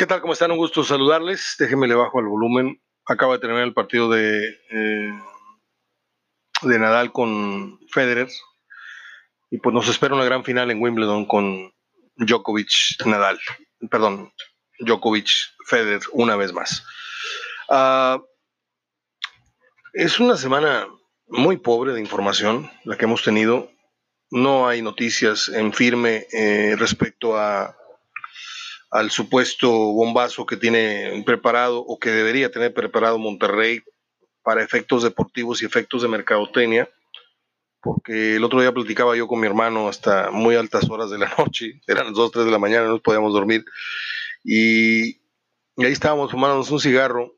¿Qué tal? ¿Cómo están? Un gusto saludarles. Déjenme le bajo al volumen. Acaba de terminar el partido de, eh, de Nadal con Federer. Y pues nos espera una gran final en Wimbledon con Djokovic Nadal. Perdón, Djokovic Federer una vez más. Uh, es una semana muy pobre de información la que hemos tenido. No hay noticias en firme eh, respecto a al supuesto bombazo que tiene preparado o que debería tener preparado Monterrey para efectos deportivos y efectos de mercadotecnia, porque el otro día platicaba yo con mi hermano hasta muy altas horas de la noche, eran las 2, 3 de la mañana, no podíamos dormir, y, ahí estábamos fumándonos un cigarro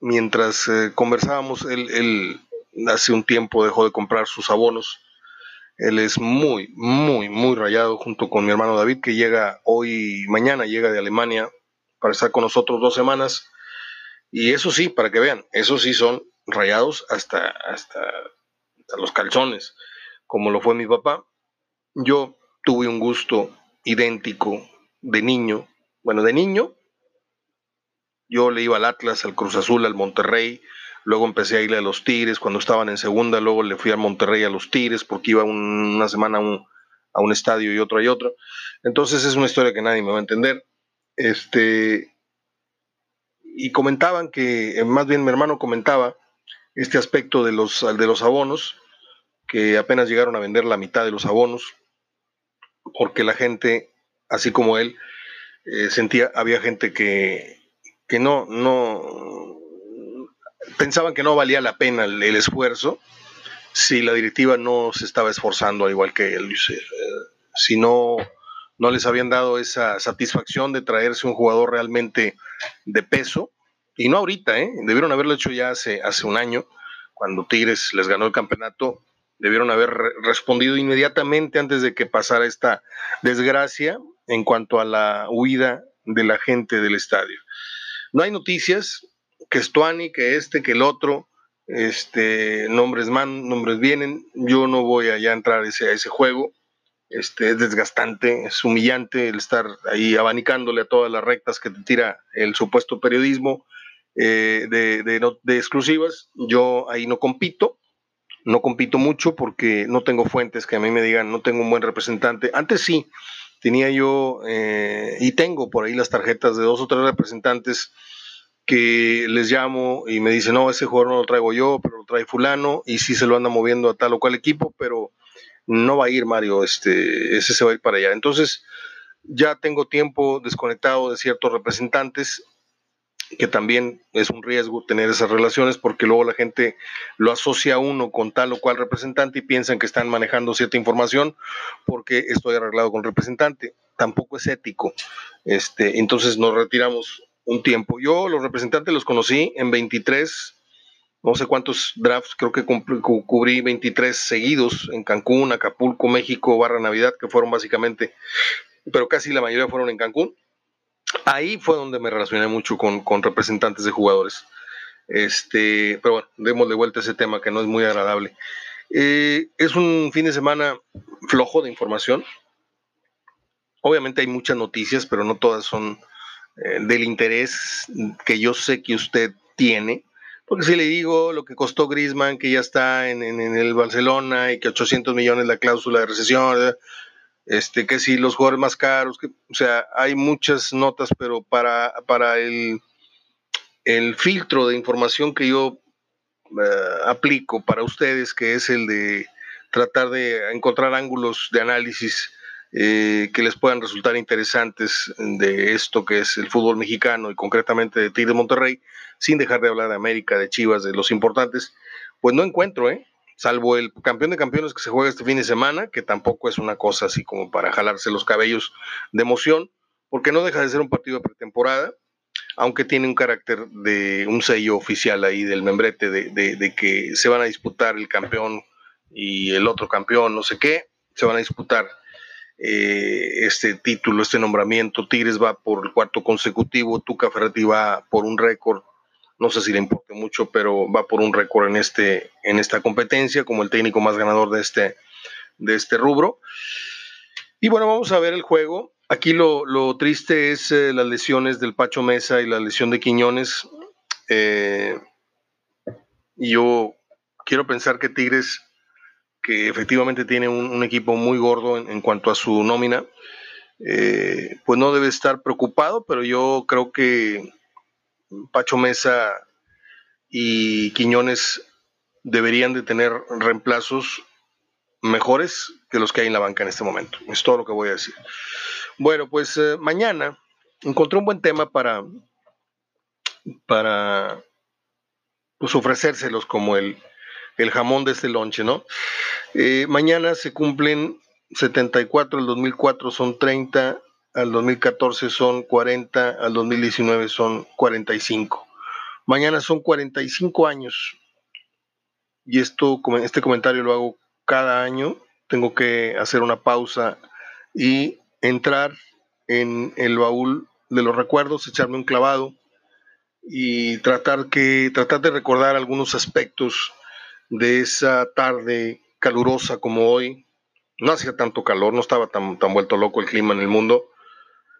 mientras eh, conversábamos, él hace un tiempo dejó de comprar sus abonos él es muy, muy, muy rayado junto con mi hermano David, que llega hoy, mañana llega de Alemania para estar con nosotros dos semanas. Y eso sí, para que vean, eso sí son rayados hasta, hasta, los calzones, como lo fue mi papá. Yo tuve un gusto idéntico de niño. Bueno, de niño, yo le iba al Atlas, al Cruz Azul, al Monterrey, Luego empecé a irle a los Tigres cuando estaban en segunda. Luego le fui a Monterrey a los Tigres porque iba una semana a un, estadio y otro y otro. Entonces es una historia que nadie me va a entender. Este, y comentaban que, más bien mi hermano comentaba este aspecto de los, de los abonos, que apenas llegaron a vender la mitad de los abonos, porque la gente, así como él, eh, sentía, había gente que, que no, no, pensaban que no valía la pena el, esfuerzo si la directiva no se estaba esforzando al igual que él. Eh, si no, no les habían dado esa satisfacción de traerse un jugador realmente de peso, y no ahorita, ¿eh? debieron haberlo hecho ya hace, hace un año, cuando Tigres les ganó el campeonato, debieron haber respondido inmediatamente antes de que pasara esta desgracia en cuanto a la huida de la gente del estadio. No hay noticias, que Stuani, que este, que el otro, este, nombres man, nombres vienen, yo no voy a entrar ese, a ese juego, este, es desgastante, es humillante el estar ahí abanicándole a todas las rectas que te tira el supuesto periodismo eh, de, de, exclusivas, yo ahí no compito, no compito mucho porque no tengo fuentes que a mí me digan, no tengo un buen representante, antes sí, tenía yo eh, y tengo por ahí las tarjetas de dos o tres representantes que les llamo y me dicen, no, ese jugador no lo traigo yo, pero lo trae fulano, y sí se lo anda moviendo a tal o cual equipo, pero no va a ir Mario, este, ese se va a ir para allá. Entonces, ya tengo tiempo desconectado de ciertos representantes, que también es un riesgo tener esas relaciones, porque luego la gente lo asocia a uno con tal o cual representante y piensan que están manejando cierta información porque estoy arreglado con representante. Tampoco es ético. Este, entonces nos retiramos un tiempo. Yo los representantes los conocí en 23, no sé cuántos drafts, creo que cubrí 23 seguidos en Cancún, Acapulco, México, Barra Navidad, que fueron básicamente, pero casi la mayoría fueron en Cancún. Ahí fue donde me relacioné mucho con, representantes de jugadores. Este, pero bueno, demos de vuelta ese tema que no es muy agradable. Eh, es un fin de semana flojo de información. Obviamente hay muchas noticias, pero no todas son eh, del interés que yo sé que usted tiene. Porque si le digo lo que costó Grisman, que ya está en, el Barcelona y que 800 millones la cláusula de recesión, este, que si los jugadores más caros, o sea, hay muchas notas, pero para, para el, el filtro de información que yo eh, aplico para ustedes, que es el de tratar de encontrar ángulos de análisis eh, que les puedan resultar interesantes de esto que es el fútbol mexicano y concretamente de Tigre Monterrey, sin dejar de hablar de América, de Chivas, de los importantes, pues no encuentro, ¿eh? Salvo el campeón de campeones que se juega este fin de semana, que tampoco es una cosa así como para jalarse los cabellos de emoción, porque no deja de ser un partido de pretemporada, aunque tiene un carácter de un sello oficial ahí del membrete de, de que se van a disputar el campeón y el otro campeón, no sé qué, se van a disputar eh, este título, este nombramiento. Tigres va por el cuarto consecutivo, Tuca Ferretti va por un récord, no sé si le importa mucho, pero va por un récord en, este, en esta competencia como el técnico más ganador de este, de este rubro. Y bueno, vamos a ver el juego. Aquí lo, triste es eh, las lesiones del Pacho Mesa y la lesión de Quiñones. Eh, yo quiero pensar que Tigres, que efectivamente tiene un, equipo muy gordo en, cuanto a su nómina, eh, pues no debe estar preocupado, pero yo creo que Pacho Mesa y Quiñones deberían de tener reemplazos mejores que los que hay en la banca en este momento. Es todo lo que voy a decir. Bueno, pues eh, mañana encontré un buen tema para, para pues, ofrecérselos como el, el jamón de este lonche, ¿no? Eh, mañana se cumplen 74, el 2004 son 30, al 2014 son 40, al 2019 son 45. Mañana son 45 años. Y esto, este comentario lo hago cada año. Tengo que hacer una pausa y entrar en el baúl de los recuerdos, echarme un clavado y tratar, que, tratar de recordar algunos aspectos de esa tarde calurosa como hoy. No hacía tanto calor, no estaba tan, tan vuelto loco el clima en el mundo.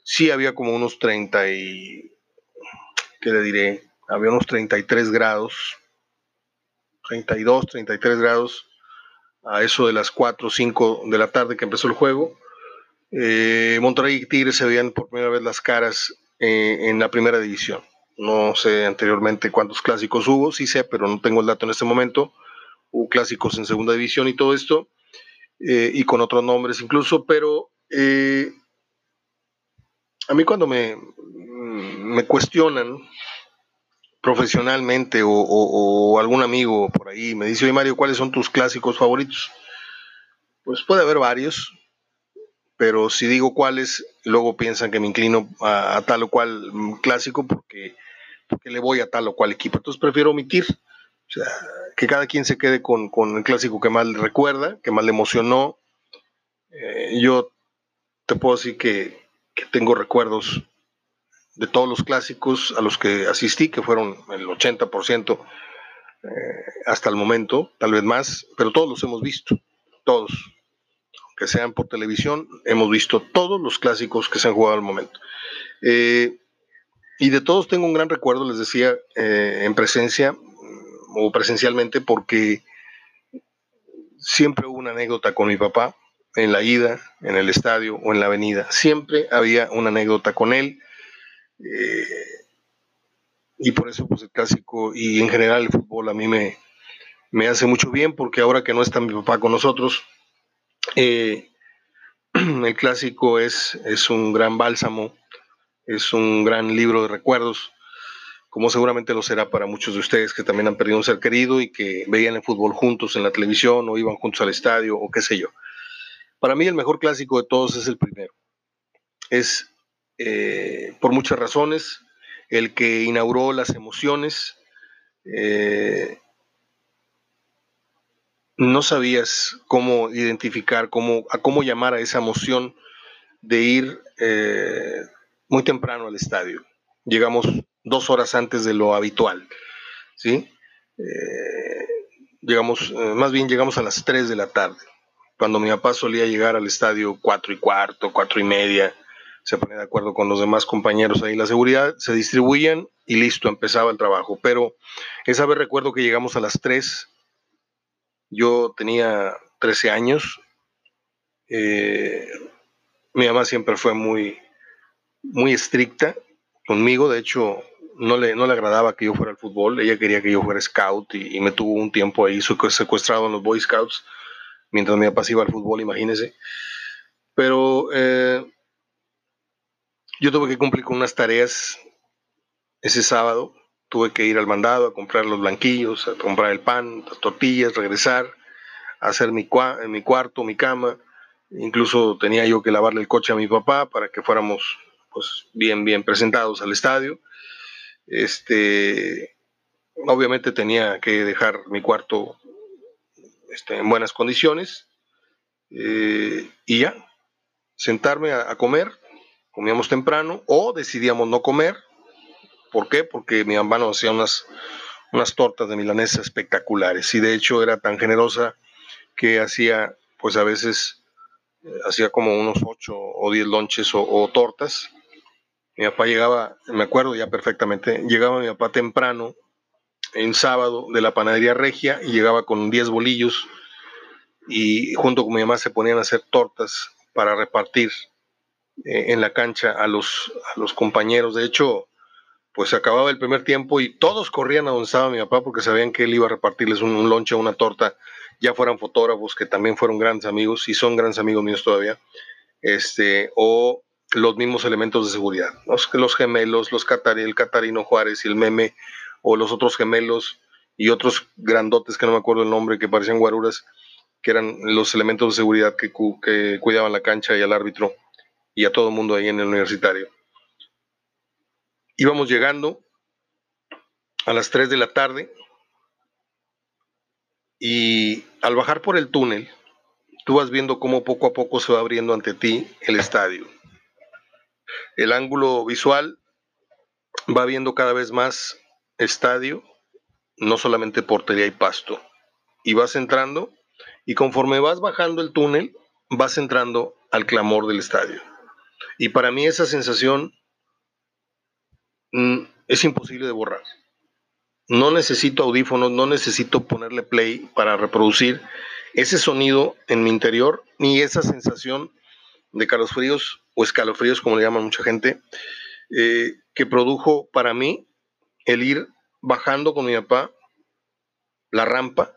Sí había como unos 30 y, ¿qué le diré? Había unos 33 grados, 32, 33 grados a eso de las 4 o 5 de la tarde que empezó el juego. Eh, Monterrey y Tigres se veían por primera vez las caras eh, en la primera división. No sé anteriormente cuántos clásicos hubo, sí sé, pero no tengo el dato en este momento. Hubo clásicos en segunda división y todo esto, eh, y con otros nombres incluso, pero eh, a mí cuando me, me cuestionan profesionalmente o, algún amigo por ahí me dice, oye Mario, ¿cuáles son tus clásicos favoritos? Pues puede haber varios, pero si digo cuáles, luego piensan que me inclino a, a tal o cual clásico porque porque le voy a tal o cual equipo. Entonces prefiero omitir, o sea, que cada quien se quede con, el clásico que más le recuerda, que más le emocionó. Eh, yo te puedo decir que, tengo recuerdos de todos los clásicos a los que asistí, que fueron el 80% eh, hasta el momento, tal vez más, pero todos los hemos visto, todos, aunque sean por televisión, hemos visto todos los clásicos que se han jugado al momento. Eh, y de todos tengo un gran recuerdo, les decía, eh, en presencia o presencialmente, porque siempre hubo una anécdota con mi papá, en la ida, en el estadio o en la avenida. Siempre había una anécdota con él. Eh, y por eso, pues el clásico y en general el fútbol a mí me, me hace mucho bien, porque ahora que no está mi papá con nosotros, eh, el clásico es, es un gran bálsamo es un gran libro de recuerdos, como seguramente lo será para muchos de ustedes que también han perdido un ser querido y que veían el fútbol juntos en la televisión o iban juntos al estadio o qué sé yo. Para mí el mejor clásico de todos es el primero. Es, eh, por muchas razones, el que inauguró las emociones. Eh, no sabías cómo identificar, cómo, a cómo llamar a esa emoción de ir eh, muy temprano al estadio. Llegamos dos horas antes de lo habitual, ¿sí? Eh, llegamos, eh, más bien llegamos a las 3 de la tarde, cuando mi papá solía llegar al estadio cuatro y cuarto, cuatro y media, se ponía de acuerdo con los demás compañeros ahí, la seguridad, se distribuían y listo, empezaba el trabajo. Pero esa vez recuerdo que llegamos a las 3, yo tenía 13 años, eh, mi mamá siempre fue muy, muy estricta conmigo, de hecho no le, no le agradaba que yo fuera al fútbol, ella quería que yo fuera scout y, me tuvo un tiempo ahí secuestrado en los Boy Scouts mientras me iba al fútbol, imagínense. Pero eh, yo tuve que cumplir con unas tareas ese sábado, tuve que ir al mandado a comprar los blanquillos, a comprar el pan, las tortillas, regresar, hacer mi, mi cuarto, mi cama. Incluso tenía yo que lavarle el coche a mi papá para que fuéramos pues, bien, bien presentados al estadio. Este, obviamente tenía que dejar mi cuarto este, en buenas condiciones eh, y ya, sentarme a, comer, comíamos temprano o decidíamos no comer. ¿Por qué? Porque mi mamá nos hacía unas, unas tortas de milanesa espectaculares y de hecho era tan generosa que hacía pues a veces hacía como unos ocho o diez lonches o, tortas. Mi papá llegaba, me acuerdo ya perfectamente, llegaba mi papá temprano en sábado de la panadería regia y llegaba con 10 bolillos y junto con mi mamá se ponían a hacer tortas para repartir eh, en la cancha a los, a los compañeros. De hecho, pues acababa el primer tiempo y todos corrían a donde estaba mi papá porque sabían que él iba a repartirles un, un lonche una torta ya fueran fotógrafos que también fueron grandes amigos y son grandes amigos míos todavía, este, o los mismos elementos de seguridad, los, los gemelos, los catari, el Catarino Juárez y el meme, o los otros gemelos y otros grandotes que no me acuerdo el nombre, que parecían guaruras, que eran los elementos de seguridad que, que cuidaban la cancha y al árbitro y a todo el mundo ahí en el universitario. Íbamos llegando a las 3 de la tarde, y al bajar por el túnel, tú vas viendo cómo poco a poco se va abriendo ante ti el estadio. El ángulo visual va viendo cada vez más estadio, no solamente portería y pasto. Y vas entrando y conforme vas bajando el túnel, vas entrando al clamor del estadio. Y para mí esa sensación mm, es imposible de borrar. No necesito audífonos, no necesito ponerle play para reproducir ese sonido en mi interior, ni esa sensación de calofríos o escalofríos, como le llaman mucha gente, eh, que produjo para mí el ir bajando con mi papá la rampa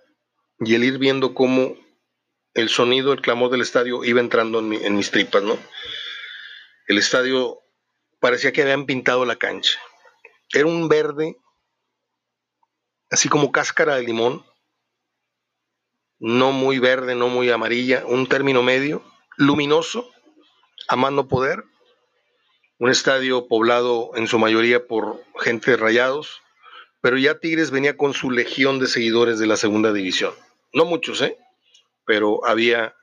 y el ir viendo cómo el sonido, el clamor del estadio iba entrando en, en mis tripas, ¿no? El estadio parecía que habían pintado la cancha. Era un verde así como cáscara de limón, no muy verde, no muy amarilla, un término medio, luminoso, a mano poder, un estadio poblado en su mayoría por gente de rayados, pero ya Tigres venía con su legión de seguidores de la segunda división. No muchos, ¿eh? Pero había,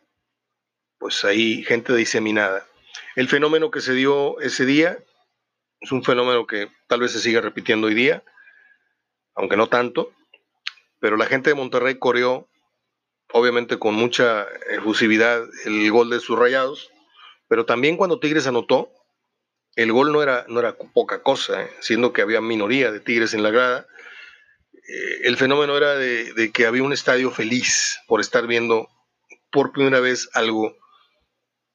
pues ahí, gente diseminada. El fenómeno que se dio ese día es un fenómeno que tal vez se siga repitiendo hoy día aunque no tanto, pero la gente de Monterrey corrió, obviamente con mucha efusividad, el gol de sus rayados, pero también cuando Tigres anotó, el gol no era, no era poca cosa, ¿eh? siendo que había minoría de Tigres en la grada. Eh, el fenómeno era de, que había un estadio feliz por estar viendo por primera vez algo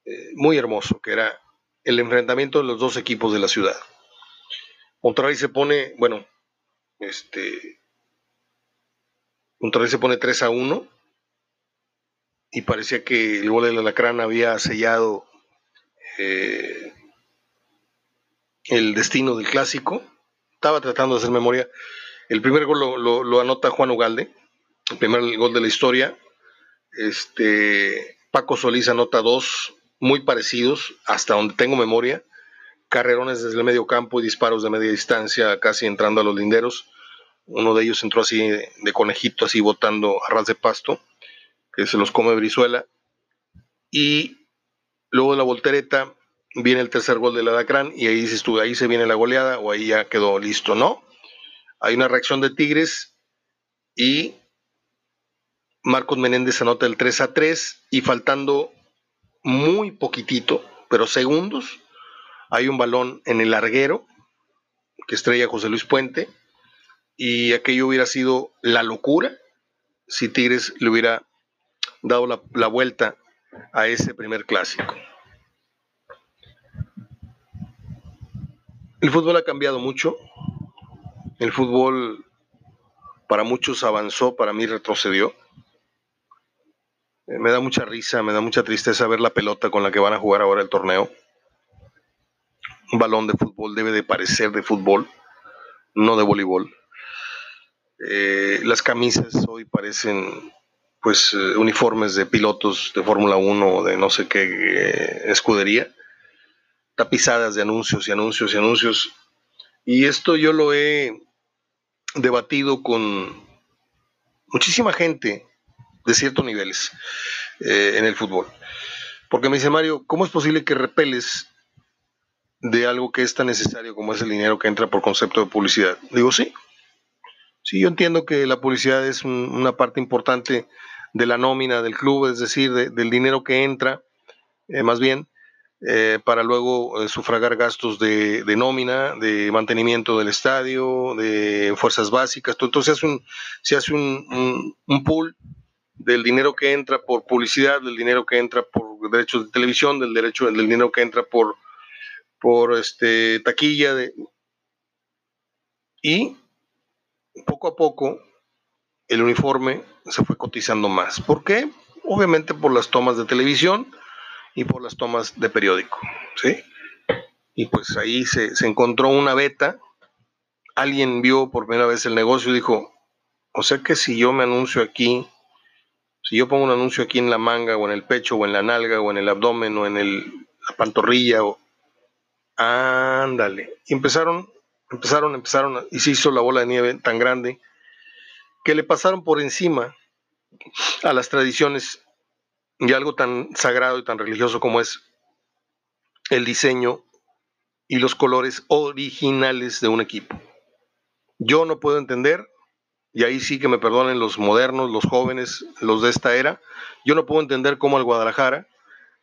eh, muy hermoso, que era el enfrentamiento de los dos equipos de la ciudad. Monterrey se pone, bueno, este, Monterrey se pone 3 a 1 y parecía que el gol del Alacrán había sellado eh, el destino del clásico. Estaba tratando de hacer memoria. El primer gol lo, anota Juan Ugalde, el primer gol de la historia. Este, Paco Solís anota dos muy parecidos, hasta donde tengo memoria. Carrerones desde el medio campo y disparos de media distancia, casi entrando a los linderos. Uno de ellos entró así de, conejito, así botando a ras de pasto, que se los come Brizuela. Y luego de la voltereta viene el tercer gol del Alacrán y ahí dices tú, ahí se viene la goleada o ahí ya quedó listo, ¿no? Hay una reacción de Tigres y Marcos Menéndez anota el 3 a 3 y faltando muy poquitito, pero segundos, hay un balón en el larguero que estrella José Luis Puente y aquello hubiera sido la locura si Tigres le hubiera dado la, vuelta a ese primer clásico. El fútbol ha cambiado mucho. El fútbol para muchos avanzó, para mí retrocedió. Eh, me da mucha risa, me da mucha tristeza ver la pelota con la que van a jugar ahora el torneo. Un balón de fútbol debe de parecer de fútbol, no de voleibol. Eh, las camisas hoy parecen pues eh, uniformes de pilotos de Fórmula 1 o de no sé qué eh, escudería, tapizadas de anuncios y anuncios y anuncios. Y esto yo lo he debatido con muchísima gente de ciertos niveles en el fútbol. Porque me dice Mario, ¿cómo es posible que repeles de algo que es tan necesario como es el dinero que entra por concepto de publicidad? Digo, sí, Sí, yo entiendo que la publicidad es una parte importante de la nómina del club, es decir, del dinero que entra eh, más bien, eh, para luego sufragar gastos de, nómina, de mantenimiento del estadio, de fuerzas básicas. Entonces se hace un, se hace un, un, pool del dinero que entra por publicidad, del dinero que entra por derechos de televisión, del derecho, del dinero que entra por, por este, taquilla. De, y poco a poco el uniforme se fue cotizando más. ¿Por qué? Obviamente por las tomas de televisión y por las tomas de periódico. ¿sí? Y pues ahí se, encontró una beta. Alguien vio por primera vez el negocio y dijo, o sea que si yo me anuncio aquí, si yo pongo un anuncio aquí en la manga o en el pecho o en la nalga o en el abdomen o en el, la pantorrilla o... Ándale. Y empezaron empezaron, empezaron, y se hizo la bola de nieve tan grande que le pasaron por encima a las tradiciones y algo tan sagrado y tan religioso como es el diseño y los colores originales de un equipo. Yo no puedo entender, y ahí sí que me perdonen los modernos, los jóvenes, los de esta era, yo no puedo entender cómo al Guadalajara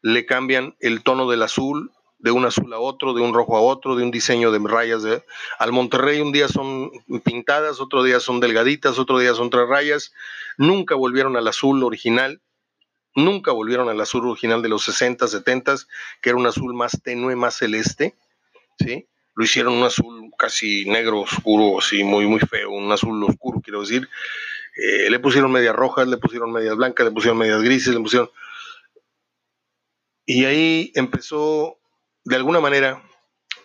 le cambian el tono del azul de un azul a otro, de un rojo a otro, de un diseño de rayas. De, al Monterrey un día son pintadas, otro día son delgaditas, otro día son tres rayas. Nunca volvieron al azul original, nunca volvieron al azul original de los 60, 70, que era un azul más tenue, más celeste. ¿sí? Lo hicieron un azul casi negro, oscuro, así muy, muy feo, un azul oscuro, quiero decir. Eh, le pusieron medias rojas, le pusieron medias blancas, le pusieron medias grises, le pusieron... Y ahí empezó de alguna manera,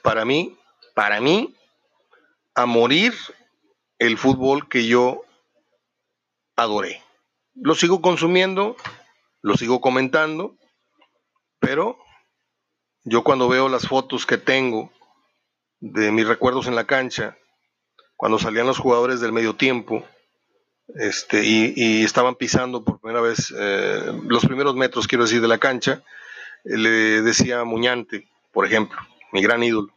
para mí, para mí, a morir el fútbol que yo adoré. Lo sigo consumiendo, lo sigo comentando, pero yo cuando veo las fotos que tengo de mis recuerdos en la cancha, cuando salían los jugadores del medio tiempo, este, y, estaban pisando por primera vez eh, los primeros metros, quiero decir, de la cancha, le decía Muñante, por ejemplo, mi gran ídolo.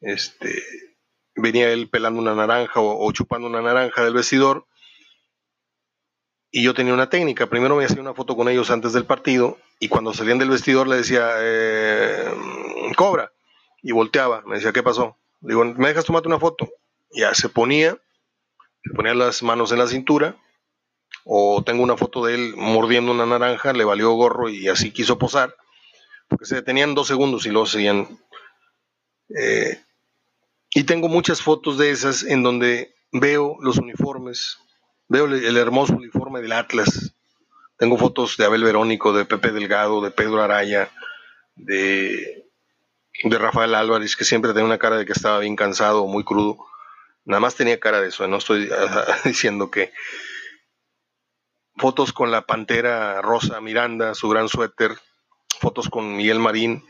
Este, venía él pelando una naranja o, chupando una naranja del vestidor y yo tenía una técnica. Primero me hacía una foto con ellos antes del partido y cuando salían del vestidor le decía, eh, cobra. Y volteaba, me decía, ¿qué pasó? Le digo, ¿me dejas tomarte una foto? Ya se ponía, se ponía las manos en la cintura, o tengo una foto de él mordiendo una naranja, le valió gorro y así quiso posar porque se detenían dos segundos y luego seguían. Eh, y tengo muchas fotos de esas en donde veo los uniformes, veo el hermoso uniforme del Atlas. Tengo fotos de Abel Verónico, de Pepe Delgado, de Pedro Araya, de, de Rafael Álvarez, que siempre tenía una cara de que estaba bien cansado muy crudo. Nada más tenía cara de eso, no estoy diciendo que. Fotos con la pantera rosa Miranda, su gran suéter, fotos con Miguel Marín.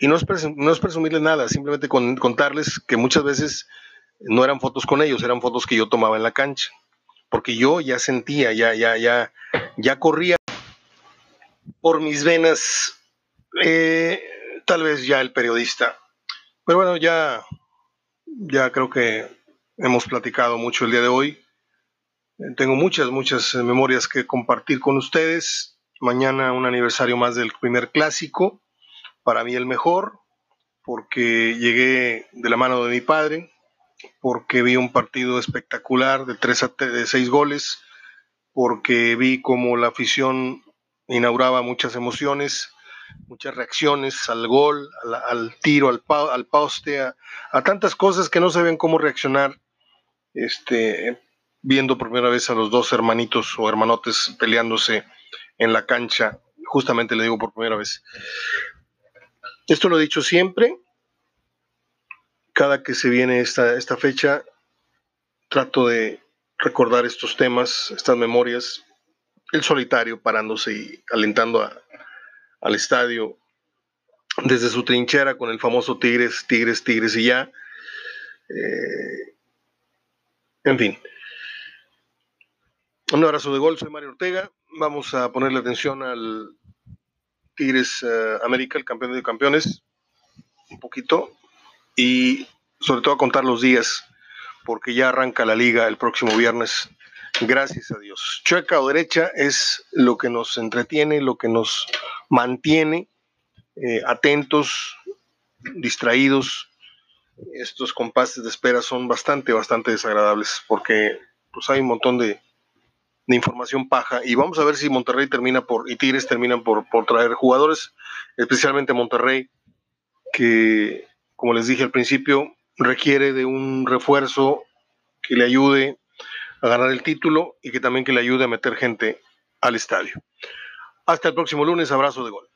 Y no es, presumirles nada, simplemente contarles que muchas veces no eran fotos con ellos, eran fotos que yo tomaba en la cancha. Porque yo ya sentía, ya, ya, ya, ya corría por mis venas, eh, tal vez ya el periodista. Pero bueno, ya, ya creo que hemos platicado mucho el día de hoy. Tengo muchas, muchas memorias que compartir con ustedes. Mañana un aniversario más del primer clásico, para mí el mejor, porque llegué de la mano de mi padre, porque vi un partido espectacular de tres a de seis goles, porque vi como la afición inauguraba muchas emociones, muchas reacciones al gol, al, tiro, al, al poste, a, a, tantas cosas que no sabían cómo reaccionar, este, viendo por primera vez a los dos hermanitos o hermanotes peleándose en la cancha, justamente le digo por primera vez. Esto lo he dicho siempre, cada que se viene esta, esta fecha, trato de recordar estos temas, estas memorias, el solitario parándose y alentando al estadio desde su trinchera con el famoso Tigres, Tigres, Tigres y ya. Eh, en fin. Un abrazo de gol, soy Mario Ortega vamos a ponerle atención al Tigres eh, América, el campeón de campeones, un poquito, y sobre todo a contar los días, porque ya arranca la liga el próximo viernes, gracias a Dios. Chueca o derecha es lo que nos entretiene, lo que nos mantiene eh, atentos, distraídos. Estos compases de espera son bastante, bastante desagradables porque pues hay un montón de, de información paja y vamos a ver si Monterrey termina por y Tigres terminan por, por traer jugadores, especialmente Monterrey, que como les dije al principio, requiere de un refuerzo que le ayude a ganar el título y que también que le ayude a meter gente al estadio. Hasta el próximo lunes, abrazo de gol.